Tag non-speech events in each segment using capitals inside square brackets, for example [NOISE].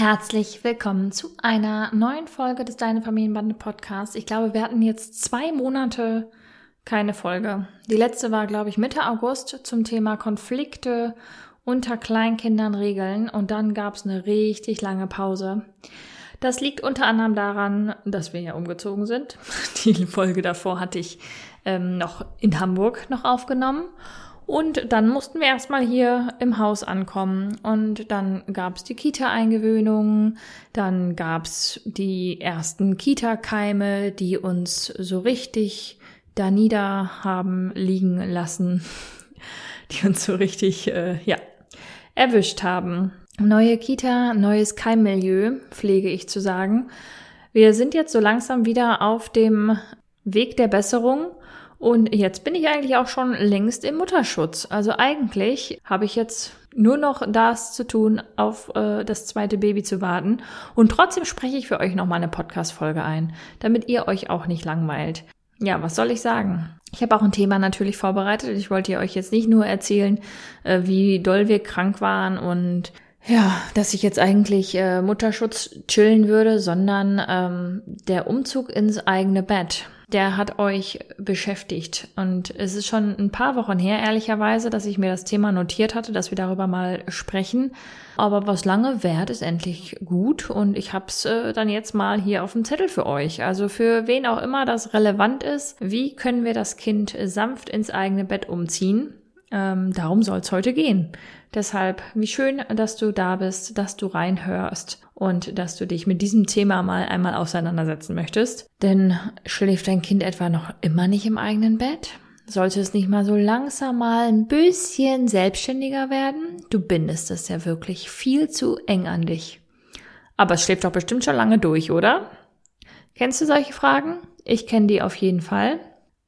Herzlich willkommen zu einer neuen Folge des Deine Familienbande Podcasts. Ich glaube, wir hatten jetzt zwei Monate keine Folge. Die letzte war, glaube ich, Mitte August zum Thema Konflikte unter Kleinkindern regeln und dann gab es eine richtig lange Pause. Das liegt unter anderem daran, dass wir ja umgezogen sind. [LAUGHS] Die Folge davor hatte ich ähm, noch in Hamburg noch aufgenommen und dann mussten wir erstmal hier im Haus ankommen. Und dann gab es die Kita-Eingewöhnung, dann gab es die ersten Kita-Keime, die uns so richtig da nieder haben liegen lassen, [LAUGHS] die uns so richtig, äh, ja, erwischt haben. Neue Kita, neues Keimmilieu, pflege ich zu sagen. Wir sind jetzt so langsam wieder auf dem Weg der Besserung und jetzt bin ich eigentlich auch schon längst im Mutterschutz. Also eigentlich habe ich jetzt nur noch das zu tun, auf äh, das zweite Baby zu warten. Und trotzdem spreche ich für euch nochmal eine Podcast-Folge ein, damit ihr euch auch nicht langweilt. Ja, was soll ich sagen? Ich habe auch ein Thema natürlich vorbereitet. Ich wollte euch jetzt nicht nur erzählen, äh, wie doll wir krank waren und ja, dass ich jetzt eigentlich äh, Mutterschutz chillen würde, sondern ähm, der Umzug ins eigene Bett der hat euch beschäftigt. Und es ist schon ein paar Wochen her, ehrlicherweise, dass ich mir das Thema notiert hatte, dass wir darüber mal sprechen. Aber was lange währt, ist endlich gut. Und ich habe es äh, dann jetzt mal hier auf dem Zettel für euch. Also für wen auch immer das relevant ist, wie können wir das Kind sanft ins eigene Bett umziehen? Ähm, darum soll es heute gehen. Deshalb, wie schön, dass du da bist, dass du reinhörst und dass du dich mit diesem Thema mal einmal auseinandersetzen möchtest. Denn schläft dein Kind etwa noch immer nicht im eigenen Bett? Sollte es nicht mal so langsam mal ein bisschen selbstständiger werden? Du bindest es ja wirklich viel zu eng an dich. Aber es schläft doch bestimmt schon lange durch, oder? Kennst du solche Fragen? Ich kenne die auf jeden Fall.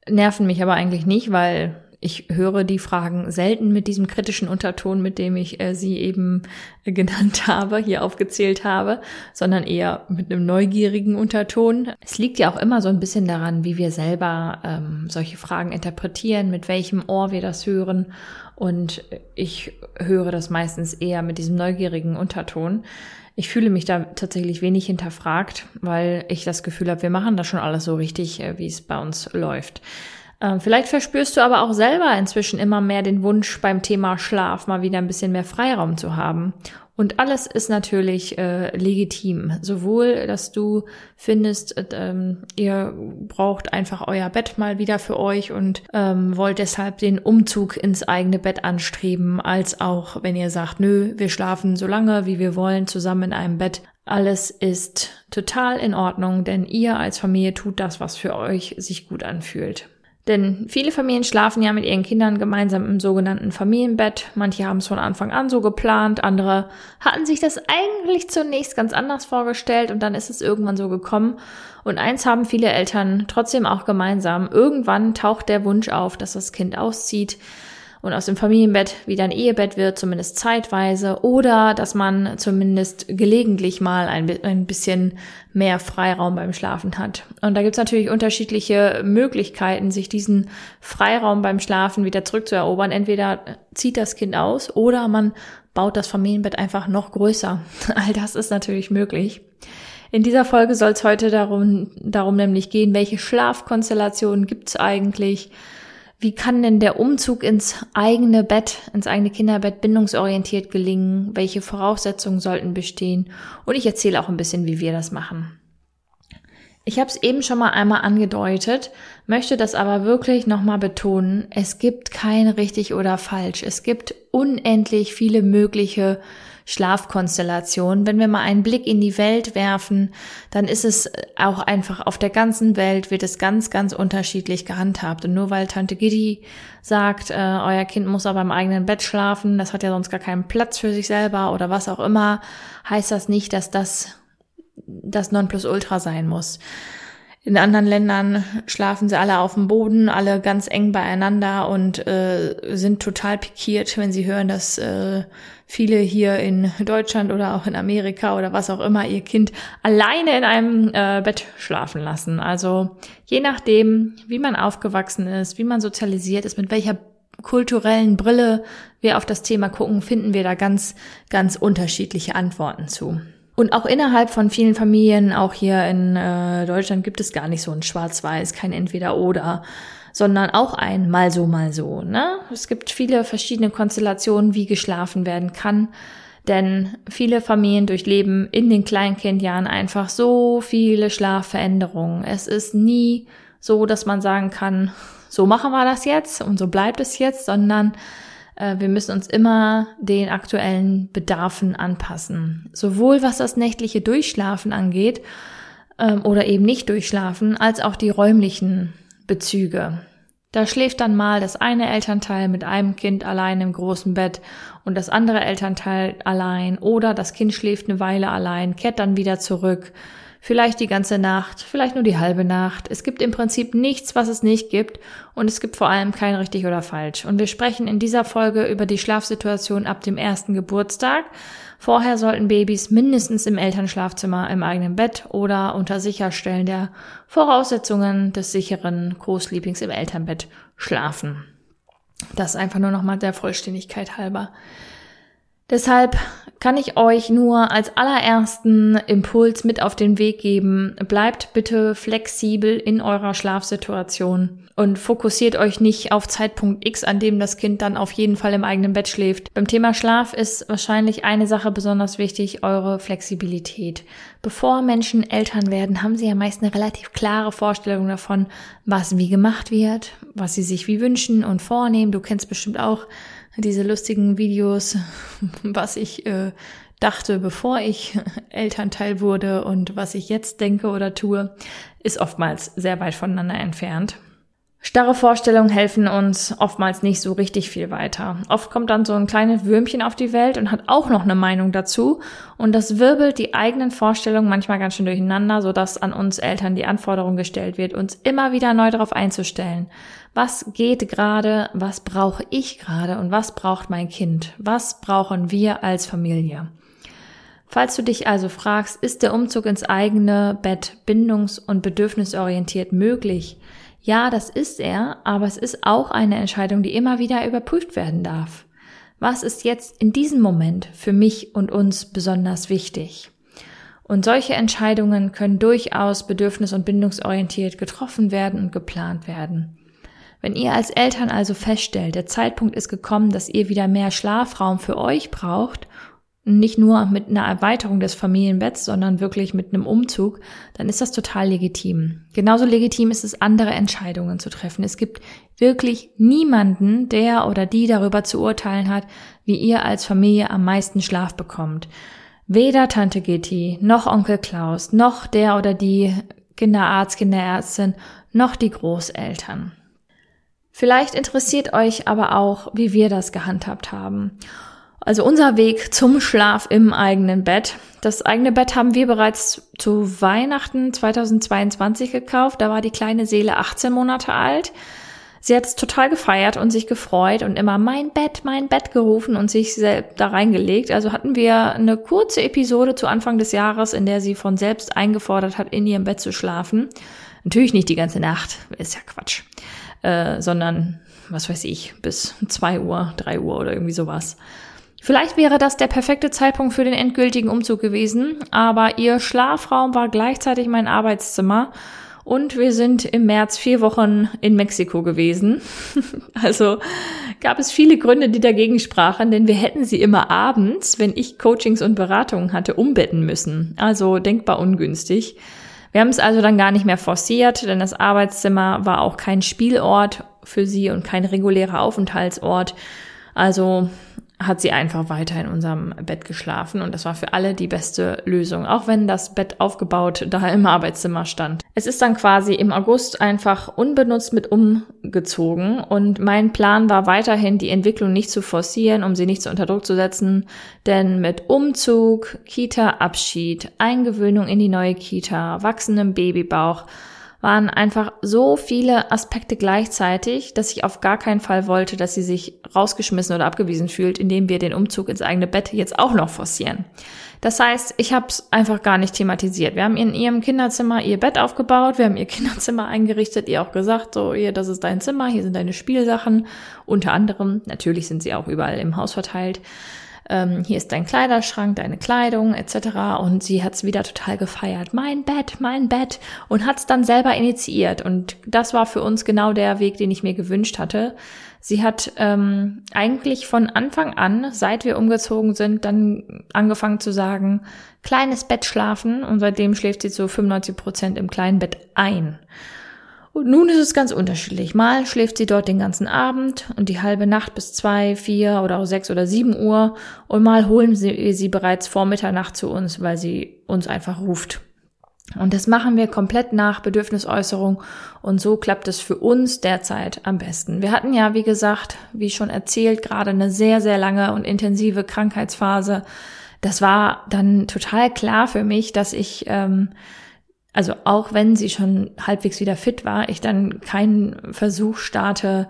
Nerven mich aber eigentlich nicht, weil ich höre die Fragen selten mit diesem kritischen Unterton, mit dem ich äh, sie eben äh, genannt [LAUGHS] habe, hier aufgezählt habe, sondern eher mit einem neugierigen Unterton. Es liegt ja auch immer so ein bisschen daran, wie wir selber ähm, solche Fragen interpretieren, mit welchem Ohr wir das hören. Und ich höre das meistens eher mit diesem neugierigen Unterton. Ich fühle mich da tatsächlich wenig hinterfragt, weil ich das Gefühl habe, wir machen das schon alles so richtig, äh, wie es bei uns läuft. Ähm, vielleicht verspürst du aber auch selber inzwischen immer mehr den Wunsch beim Thema Schlaf mal wieder ein bisschen mehr Freiraum zu haben. Und alles ist natürlich äh, legitim. Sowohl, dass du findest, äh, ähm, ihr braucht einfach euer Bett mal wieder für euch und ähm, wollt deshalb den Umzug ins eigene Bett anstreben, als auch, wenn ihr sagt, nö, wir schlafen so lange, wie wir wollen, zusammen in einem Bett. Alles ist total in Ordnung, denn ihr als Familie tut das, was für euch sich gut anfühlt. Denn viele Familien schlafen ja mit ihren Kindern gemeinsam im sogenannten Familienbett. Manche haben es von Anfang an so geplant, andere hatten sich das eigentlich zunächst ganz anders vorgestellt und dann ist es irgendwann so gekommen. Und eins haben viele Eltern trotzdem auch gemeinsam. Irgendwann taucht der Wunsch auf, dass das Kind auszieht und aus dem Familienbett wieder ein Ehebett wird, zumindest zeitweise, oder dass man zumindest gelegentlich mal ein, ein bisschen mehr Freiraum beim Schlafen hat. Und da gibt's natürlich unterschiedliche Möglichkeiten, sich diesen Freiraum beim Schlafen wieder zurückzuerobern. Entweder zieht das Kind aus oder man baut das Familienbett einfach noch größer. [LAUGHS] All das ist natürlich möglich. In dieser Folge soll es heute darum, darum nämlich gehen, welche Schlafkonstellationen gibt's eigentlich, wie kann denn der Umzug ins eigene Bett, ins eigene Kinderbett bindungsorientiert gelingen? Welche Voraussetzungen sollten bestehen? Und ich erzähle auch ein bisschen, wie wir das machen. Ich habe es eben schon mal einmal angedeutet, möchte das aber wirklich nochmal betonen. Es gibt kein richtig oder falsch. Es gibt unendlich viele mögliche Schlafkonstellation. Wenn wir mal einen Blick in die Welt werfen, dann ist es auch einfach auf der ganzen Welt wird es ganz, ganz unterschiedlich gehandhabt. Und nur weil Tante Giddy sagt, äh, euer Kind muss aber im eigenen Bett schlafen, das hat ja sonst gar keinen Platz für sich selber oder was auch immer, heißt das nicht, dass das das Nonplusultra sein muss. In anderen Ländern schlafen sie alle auf dem Boden, alle ganz eng beieinander und äh, sind total pikiert, wenn sie hören, dass äh, viele hier in Deutschland oder auch in Amerika oder was auch immer ihr Kind alleine in einem äh, Bett schlafen lassen. Also je nachdem, wie man aufgewachsen ist, wie man sozialisiert ist, mit welcher kulturellen Brille wir auf das Thema gucken, finden wir da ganz, ganz unterschiedliche Antworten zu. Und auch innerhalb von vielen Familien, auch hier in äh, Deutschland, gibt es gar nicht so ein Schwarz-Weiß, kein Entweder-Oder, sondern auch ein mal so, mal so. Ne? Es gibt viele verschiedene Konstellationen, wie geschlafen werden kann. Denn viele Familien durchleben in den Kleinkindjahren einfach so viele Schlafveränderungen. Es ist nie so, dass man sagen kann, so machen wir das jetzt und so bleibt es jetzt, sondern äh, wir müssen uns immer den aktuellen Bedarfen anpassen. Sowohl was das nächtliche Durchschlafen angeht ähm, oder eben nicht durchschlafen, als auch die räumlichen Bezüge. Da schläft dann mal das eine Elternteil mit einem Kind allein im großen Bett und das andere Elternteil allein oder das Kind schläft eine Weile allein, kehrt dann wieder zurück vielleicht die ganze Nacht, vielleicht nur die halbe Nacht. Es gibt im Prinzip nichts, was es nicht gibt und es gibt vor allem kein richtig oder falsch. Und wir sprechen in dieser Folge über die Schlafsituation ab dem ersten Geburtstag. Vorher sollten Babys mindestens im Elternschlafzimmer im eigenen Bett oder unter Sicherstellen der Voraussetzungen des sicheren Co-Sleepings im Elternbett schlafen. Das einfach nur nochmal der Vollständigkeit halber. Deshalb kann ich euch nur als allerersten Impuls mit auf den Weg geben. Bleibt bitte flexibel in eurer Schlafsituation und fokussiert euch nicht auf Zeitpunkt X, an dem das Kind dann auf jeden Fall im eigenen Bett schläft. Beim Thema Schlaf ist wahrscheinlich eine Sache besonders wichtig, eure Flexibilität. Bevor Menschen Eltern werden, haben sie ja meist eine relativ klare Vorstellung davon, was wie gemacht wird, was sie sich wie wünschen und vornehmen. Du kennst bestimmt auch diese lustigen Videos, [LAUGHS] was ich äh, dachte, bevor ich [LAUGHS] Elternteil wurde und was ich jetzt denke oder tue, ist oftmals sehr weit voneinander entfernt. Starre Vorstellungen helfen uns oftmals nicht so richtig viel weiter. Oft kommt dann so ein kleines Würmchen auf die Welt und hat auch noch eine Meinung dazu und das wirbelt die eigenen Vorstellungen manchmal ganz schön durcheinander, sodass an uns Eltern die Anforderung gestellt wird, uns immer wieder neu darauf einzustellen. Was geht gerade? Was brauche ich gerade? Und was braucht mein Kind? Was brauchen wir als Familie? Falls du dich also fragst, ist der Umzug ins eigene Bett bindungs- und bedürfnisorientiert möglich? Ja, das ist er, aber es ist auch eine Entscheidung, die immer wieder überprüft werden darf. Was ist jetzt in diesem Moment für mich und uns besonders wichtig? Und solche Entscheidungen können durchaus bedürfnis- und bindungsorientiert getroffen werden und geplant werden. Wenn ihr als Eltern also feststellt, der Zeitpunkt ist gekommen, dass ihr wieder mehr Schlafraum für euch braucht, nicht nur mit einer Erweiterung des Familienbetts, sondern wirklich mit einem Umzug, dann ist das total legitim. Genauso legitim ist es, andere Entscheidungen zu treffen. Es gibt wirklich niemanden, der oder die darüber zu urteilen hat, wie ihr als Familie am meisten Schlaf bekommt. Weder Tante Gitti, noch Onkel Klaus, noch der oder die Kinderarzt, Kinderärztin, noch die Großeltern. Vielleicht interessiert euch aber auch, wie wir das gehandhabt haben. Also unser Weg zum Schlaf im eigenen Bett. Das eigene Bett haben wir bereits zu Weihnachten 2022 gekauft. Da war die kleine Seele 18 Monate alt. Sie hat es total gefeiert und sich gefreut und immer mein Bett, mein Bett gerufen und sich selbst da reingelegt. Also hatten wir eine kurze Episode zu Anfang des Jahres, in der sie von selbst eingefordert hat, in ihrem Bett zu schlafen. Natürlich nicht die ganze Nacht, ist ja Quatsch. Äh, sondern, was weiß ich, bis zwei Uhr, drei Uhr oder irgendwie sowas. Vielleicht wäre das der perfekte Zeitpunkt für den endgültigen Umzug gewesen, aber ihr Schlafraum war gleichzeitig mein Arbeitszimmer und wir sind im März vier Wochen in Mexiko gewesen. [LAUGHS] also gab es viele Gründe, die dagegen sprachen, denn wir hätten sie immer abends, wenn ich Coachings und Beratungen hatte, umbetten müssen. Also denkbar ungünstig. Wir haben es also dann gar nicht mehr forciert, denn das Arbeitszimmer war auch kein Spielort für sie und kein regulärer Aufenthaltsort. Also hat sie einfach weiter in unserem Bett geschlafen und das war für alle die beste Lösung, auch wenn das Bett aufgebaut da im Arbeitszimmer stand. Es ist dann quasi im August einfach unbenutzt mit umgezogen und mein Plan war weiterhin, die Entwicklung nicht zu forcieren, um sie nicht so unter Druck zu setzen, denn mit Umzug, Kita-Abschied, Eingewöhnung in die neue Kita, wachsendem Babybauch, waren einfach so viele Aspekte gleichzeitig, dass ich auf gar keinen Fall wollte, dass sie sich rausgeschmissen oder abgewiesen fühlt, indem wir den Umzug ins eigene Bett jetzt auch noch forcieren. Das heißt, ich habe es einfach gar nicht thematisiert. Wir haben in ihrem Kinderzimmer ihr Bett aufgebaut, wir haben ihr [LAUGHS] Kinderzimmer eingerichtet, ihr auch gesagt, so, hier, das ist dein Zimmer, hier sind deine Spielsachen, unter anderem. Natürlich sind sie auch überall im Haus verteilt ähm, hier ist dein Kleiderschrank, deine Kleidung etc. Und sie hat es wieder total gefeiert. Mein Bett, mein Bett. Und hat es dann selber initiiert. Und das war für uns genau der Weg, den ich mir gewünscht hatte. Sie hat ähm, eigentlich von Anfang an, seit wir umgezogen sind, dann angefangen zu sagen, kleines Bett schlafen. Und seitdem schläft sie zu 95 Prozent im kleinen Bett ein. Und nun ist es ganz unterschiedlich. Mal schläft sie dort den ganzen Abend und die halbe Nacht bis zwei, vier oder auch sechs oder sieben Uhr und mal holen sie sie bereits vor Mitternacht zu uns, weil sie uns einfach ruft. Und das machen wir komplett nach Bedürfnisäußerung und so klappt es für uns derzeit am besten. Wir hatten ja, wie gesagt, wie schon erzählt, gerade eine sehr, sehr lange und intensive Krankheitsphase. Das war dann total klar für mich, dass ich ähm, also auch wenn sie schon halbwegs wieder fit war, ich dann keinen Versuch starte,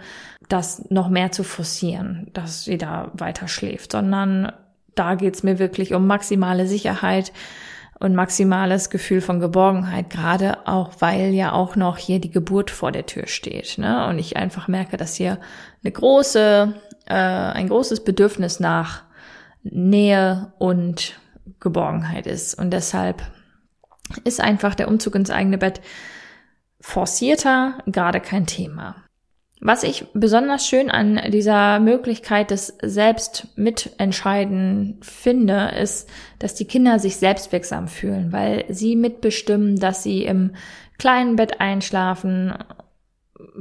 das noch mehr zu forcieren, dass sie da weiter schläft, sondern da geht's mir wirklich um maximale Sicherheit und maximales Gefühl von Geborgenheit, gerade auch, weil ja auch noch hier die Geburt vor der Tür steht. Ne? Und ich einfach merke, dass hier eine große, äh, ein großes Bedürfnis nach Nähe und Geborgenheit ist. Und deshalb ist einfach der Umzug ins eigene Bett forcierter, gerade kein Thema. Was ich besonders schön an dieser Möglichkeit des Selbstmitentscheiden finde, ist, dass die Kinder sich selbstwirksam fühlen, weil sie mitbestimmen, dass sie im kleinen Bett einschlafen.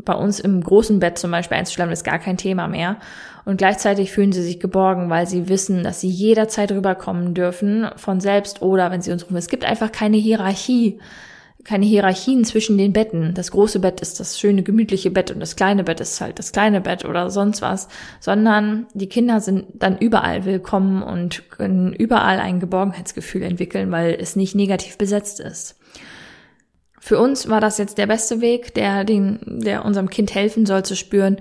Bei uns im großen Bett zum Beispiel einzuschlafen ist gar kein Thema mehr. Und gleichzeitig fühlen sie sich geborgen, weil sie wissen, dass sie jederzeit rüberkommen dürfen von selbst oder wenn sie uns rufen. Es gibt einfach keine Hierarchie, keine Hierarchien zwischen den Betten. Das große Bett ist das schöne, gemütliche Bett und das kleine Bett ist halt das kleine Bett oder sonst was, sondern die Kinder sind dann überall willkommen und können überall ein Geborgenheitsgefühl entwickeln, weil es nicht negativ besetzt ist. Für uns war das jetzt der beste Weg, der den, der unserem Kind helfen soll zu spüren,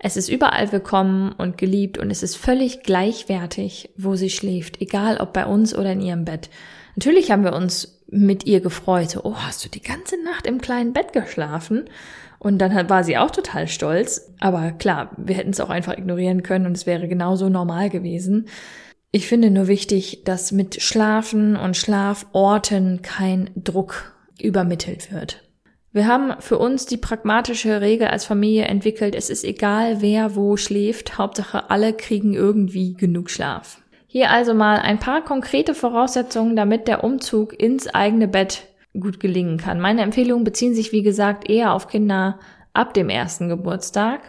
es ist überall willkommen und geliebt und es ist völlig gleichwertig, wo sie schläft, egal ob bei uns oder in ihrem Bett. Natürlich haben wir uns mit ihr gefreut. So, oh, hast du die ganze Nacht im kleinen Bett geschlafen? Und dann war sie auch total stolz. Aber klar, wir hätten es auch einfach ignorieren können und es wäre genauso normal gewesen. Ich finde nur wichtig, dass mit Schlafen und Schlaforten kein Druck übermittelt wird. Wir haben für uns die pragmatische Regel als Familie entwickelt, es ist egal, wer wo schläft, Hauptsache alle kriegen irgendwie genug Schlaf. Hier also mal ein paar konkrete Voraussetzungen, damit der Umzug ins eigene Bett gut gelingen kann. Meine Empfehlungen beziehen sich, wie gesagt, eher auf Kinder ab dem ersten Geburtstag.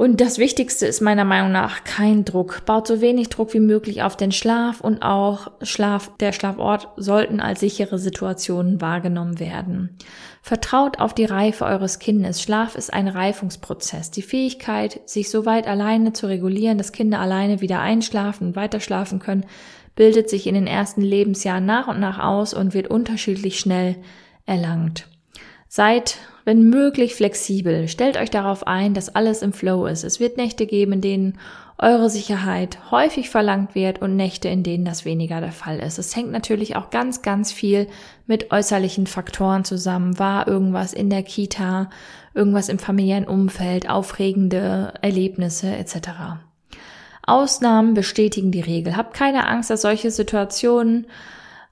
Und das Wichtigste ist meiner Meinung nach kein Druck. Baut so wenig Druck wie möglich auf den Schlaf und auch Schlaf, der Schlafort sollten als sichere Situationen wahrgenommen werden. Vertraut auf die Reife eures Kindes. Schlaf ist ein Reifungsprozess. Die Fähigkeit, sich so weit alleine zu regulieren, dass Kinder alleine wieder einschlafen und weiterschlafen können, bildet sich in den ersten Lebensjahren nach und nach aus und wird unterschiedlich schnell erlangt. Seid wenn möglich flexibel. Stellt euch darauf ein, dass alles im Flow ist. Es wird Nächte geben, in denen eure Sicherheit häufig verlangt wird und Nächte, in denen das weniger der Fall ist. Es hängt natürlich auch ganz, ganz viel mit äußerlichen Faktoren zusammen. War irgendwas in der Kita, irgendwas im familiären Umfeld, aufregende Erlebnisse etc. Ausnahmen bestätigen die Regel. Habt keine Angst, dass solche Situationen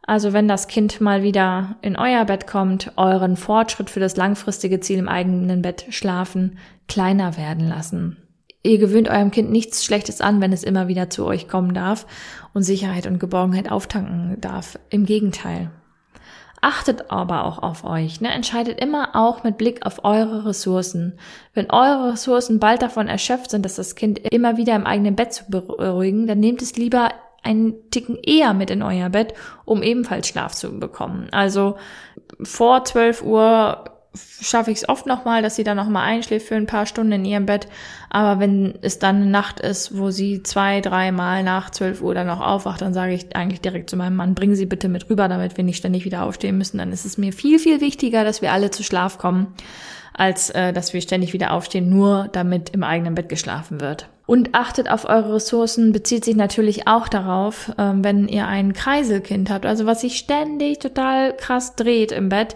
also wenn das Kind mal wieder in euer Bett kommt, euren Fortschritt für das langfristige Ziel im eigenen Bett schlafen kleiner werden lassen. Ihr gewöhnt eurem Kind nichts Schlechtes an, wenn es immer wieder zu euch kommen darf und Sicherheit und Geborgenheit auftanken darf. Im Gegenteil. Achtet aber auch auf euch. Ne? Entscheidet immer auch mit Blick auf eure Ressourcen. Wenn eure Ressourcen bald davon erschöpft sind, dass das Kind immer wieder im eigenen Bett zu beruhigen, dann nehmt es lieber einen Ticken eher mit in euer Bett, um ebenfalls Schlaf zu bekommen. Also vor 12 Uhr schaffe ich es oft nochmal, dass sie dann nochmal einschläft für ein paar Stunden in ihrem Bett. Aber wenn es dann eine Nacht ist, wo sie zwei, dreimal nach 12 Uhr dann noch aufwacht, dann sage ich eigentlich direkt zu meinem Mann, bring sie bitte mit rüber, damit wir nicht ständig wieder aufstehen müssen. Dann ist es mir viel, viel wichtiger, dass wir alle zu Schlaf kommen, als äh, dass wir ständig wieder aufstehen, nur damit im eigenen Bett geschlafen wird. Und achtet auf eure Ressourcen, bezieht sich natürlich auch darauf, ähm, wenn ihr ein Kreiselkind habt, also was sich ständig total krass dreht im Bett,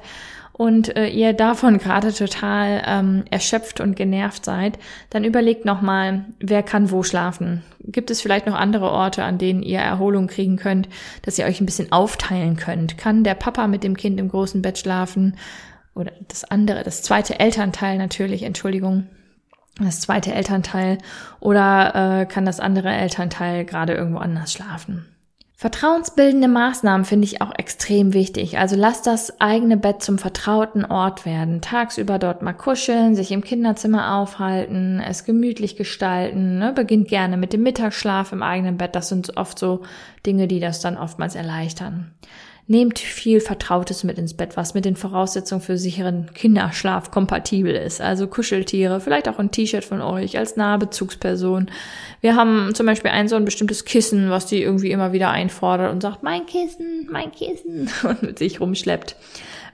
und äh, ihr davon [LAUGHS] gerade total ähm, erschöpft und genervt seid, dann überlegt nochmal, wer kann wo schlafen. Gibt es vielleicht noch andere Orte, an denen ihr Erholung kriegen könnt, dass ihr euch ein bisschen aufteilen könnt? Kann der Papa mit dem Kind im großen Bett schlafen? Oder das andere, das zweite Elternteil natürlich, Entschuldigung das zweite Elternteil oder äh, kann das andere Elternteil gerade irgendwo anders schlafen. Vertrauensbildende Maßnahmen finde ich auch extrem wichtig. Also lasst das eigene Bett zum vertrauten Ort werden. Tagsüber dort mal kuscheln, sich im Kinderzimmer aufhalten, es gemütlich gestalten. Ne? Beginnt gerne mit dem Mittagsschlaf im eigenen Bett. Das sind oft so Dinge, die das dann oftmals erleichtern. Nehmt viel Vertrautes mit ins Bett, was mit den Voraussetzungen für sicheren Kinderschlaf kompatibel ist. Also Kuscheltiere, vielleicht auch ein T-Shirt von euch als nahe Bezugsperson. Wir haben zum Beispiel ein so ein bestimmtes Kissen, was die irgendwie immer wieder einfordert und sagt, mein Kissen, mein Kissen [LAUGHS] und mit sich rumschleppt.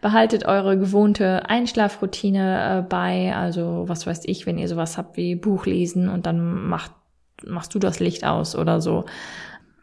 Behaltet eure gewohnte Einschlafroutine äh, bei, also was weiß ich, wenn ihr sowas habt wie Buch lesen und dann macht machst du das Licht aus oder so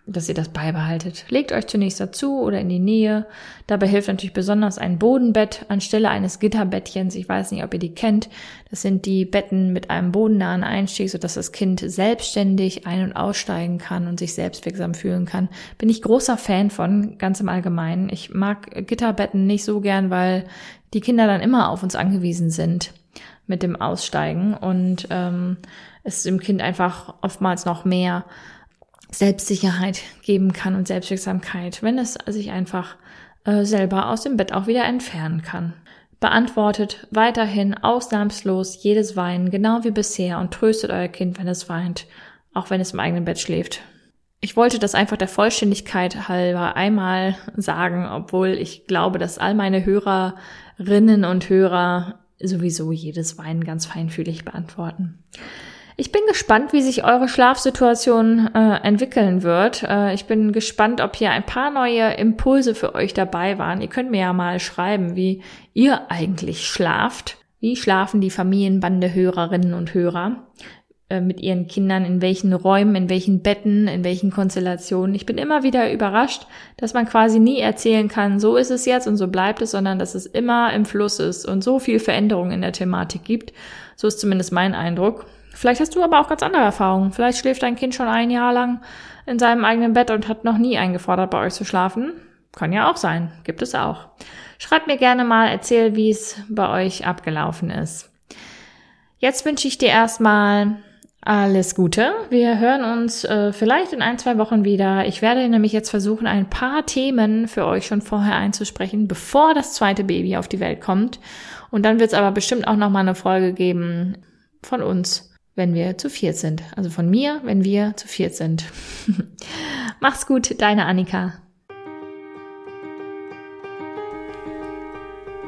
dass ihr das beibehaltet. Legt euch zunächst dazu oder in die Nähe. Dabei hilft natürlich besonders ein Bodenbett anstelle eines Gitterbettchens. Ich weiß nicht, ob ihr die kennt. Das sind die Betten mit einem bodennahen Einstieg, sodass das Kind selbstständig ein- und aussteigen kann und sich selbstwirksam fühlen kann. Bin ich großer Fan von, ganz im Allgemeinen. Ich mag Gitterbetten nicht so gern, weil die Kinder dann immer auf uns angewiesen sind mit dem Aussteigen und ähm, es dem Kind einfach oftmals noch mehr Selbstsicherheit geben kann und Selbstwirksamkeit, wenn es sich einfach äh, selber aus dem Bett auch wieder entfernen kann. Beantwortet weiterhin ausnahmslos jedes Weinen genau wie bisher und tröstet euer Kind, wenn es weint, auch wenn es im eigenen Bett schläft. Ich wollte das einfach der Vollständigkeit halber einmal sagen, obwohl ich glaube, dass all meine Hörerinnen und Hörer sowieso jedes Weinen ganz feinfühlig beantworten. Ich bin gespannt, wie sich eure Schlafsituation äh, entwickeln wird. Äh, ich bin gespannt, ob hier ein paar neue Impulse für euch dabei waren. Ihr könnt mir ja mal schreiben, wie ihr eigentlich schlaft. Wie schlafen die Familienbande Hörerinnen und Hörer äh, mit ihren Kindern, in welchen Räumen, in welchen Betten, in welchen Konstellationen. Ich bin immer wieder überrascht, dass man quasi nie erzählen kann, so ist es jetzt und so bleibt es, sondern dass es immer im Fluss ist und so viel Veränderung in der Thematik gibt. So ist zumindest mein Eindruck. Vielleicht hast du aber auch ganz andere Erfahrungen. Vielleicht schläft dein Kind schon ein Jahr lang in seinem eigenen Bett und hat noch nie eingefordert, bei euch zu schlafen. Kann ja auch sein. Gibt es auch. Schreib mir gerne mal, erzähl, wie es bei euch abgelaufen ist. Jetzt wünsche ich dir erstmal alles Gute. Wir hören uns äh, vielleicht in ein, zwei Wochen wieder. Ich werde nämlich jetzt versuchen, ein paar Themen für euch schon vorher einzusprechen, bevor das zweite Baby auf die Welt kommt. Und dann wird es aber bestimmt auch noch mal eine Folge geben von uns wenn wir zu viert sind. Also von mir, wenn wir zu viert sind. [LAUGHS] Mach's gut, deine Annika.